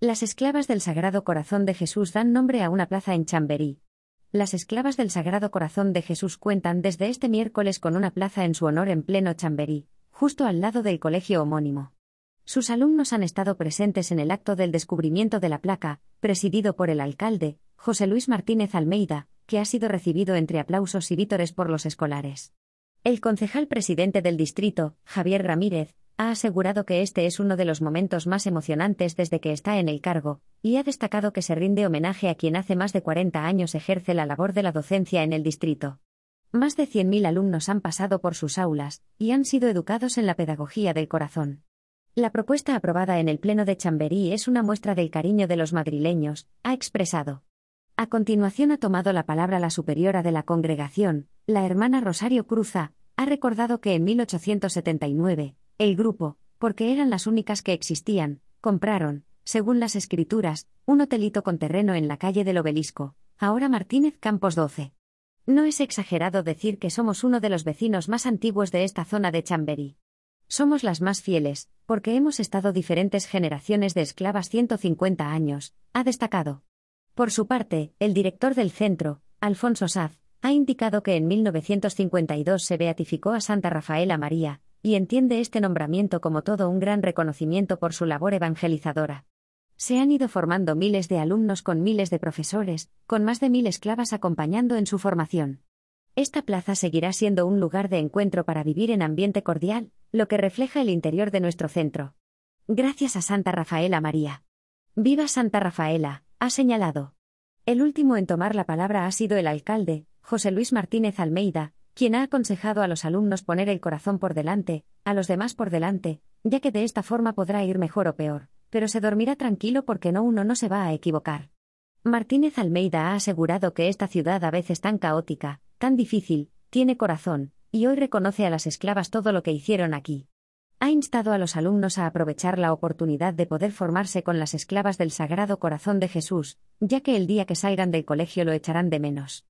Las esclavas del Sagrado Corazón de Jesús dan nombre a una plaza en Chamberí. Las esclavas del Sagrado Corazón de Jesús cuentan desde este miércoles con una plaza en su honor en pleno Chamberí, justo al lado del colegio homónimo. Sus alumnos han estado presentes en el acto del descubrimiento de la placa, presidido por el alcalde, José Luis Martínez Almeida, que ha sido recibido entre aplausos y vítores por los escolares. El concejal presidente del distrito, Javier Ramírez, ha asegurado que este es uno de los momentos más emocionantes desde que está en el cargo, y ha destacado que se rinde homenaje a quien hace más de 40 años ejerce la labor de la docencia en el distrito. Más de 100.000 alumnos han pasado por sus aulas, y han sido educados en la pedagogía del corazón. La propuesta aprobada en el Pleno de Chamberí es una muestra del cariño de los madrileños, ha expresado. A continuación ha tomado la palabra la superiora de la congregación, la hermana Rosario Cruza, ha recordado que en 1879, el grupo, porque eran las únicas que existían, compraron, según las escrituras, un hotelito con terreno en la calle del Obelisco, ahora Martínez Campos 12. No es exagerado decir que somos uno de los vecinos más antiguos de esta zona de Chamberí. Somos las más fieles, porque hemos estado diferentes generaciones de esclavas 150 años, ha destacado. Por su parte, el director del centro, Alfonso Saz, ha indicado que en 1952 se beatificó a Santa Rafaela María, y entiende este nombramiento como todo un gran reconocimiento por su labor evangelizadora. Se han ido formando miles de alumnos con miles de profesores, con más de mil esclavas acompañando en su formación. Esta plaza seguirá siendo un lugar de encuentro para vivir en ambiente cordial, lo que refleja el interior de nuestro centro. Gracias a Santa Rafaela María. Viva Santa Rafaela, ha señalado. El último en tomar la palabra ha sido el alcalde, José Luis Martínez Almeida, quien ha aconsejado a los alumnos poner el corazón por delante, a los demás por delante, ya que de esta forma podrá ir mejor o peor, pero se dormirá tranquilo porque no uno no se va a equivocar. Martínez Almeida ha asegurado que esta ciudad a veces tan caótica, tan difícil, tiene corazón, y hoy reconoce a las esclavas todo lo que hicieron aquí. Ha instado a los alumnos a aprovechar la oportunidad de poder formarse con las esclavas del Sagrado Corazón de Jesús, ya que el día que salgan del colegio lo echarán de menos.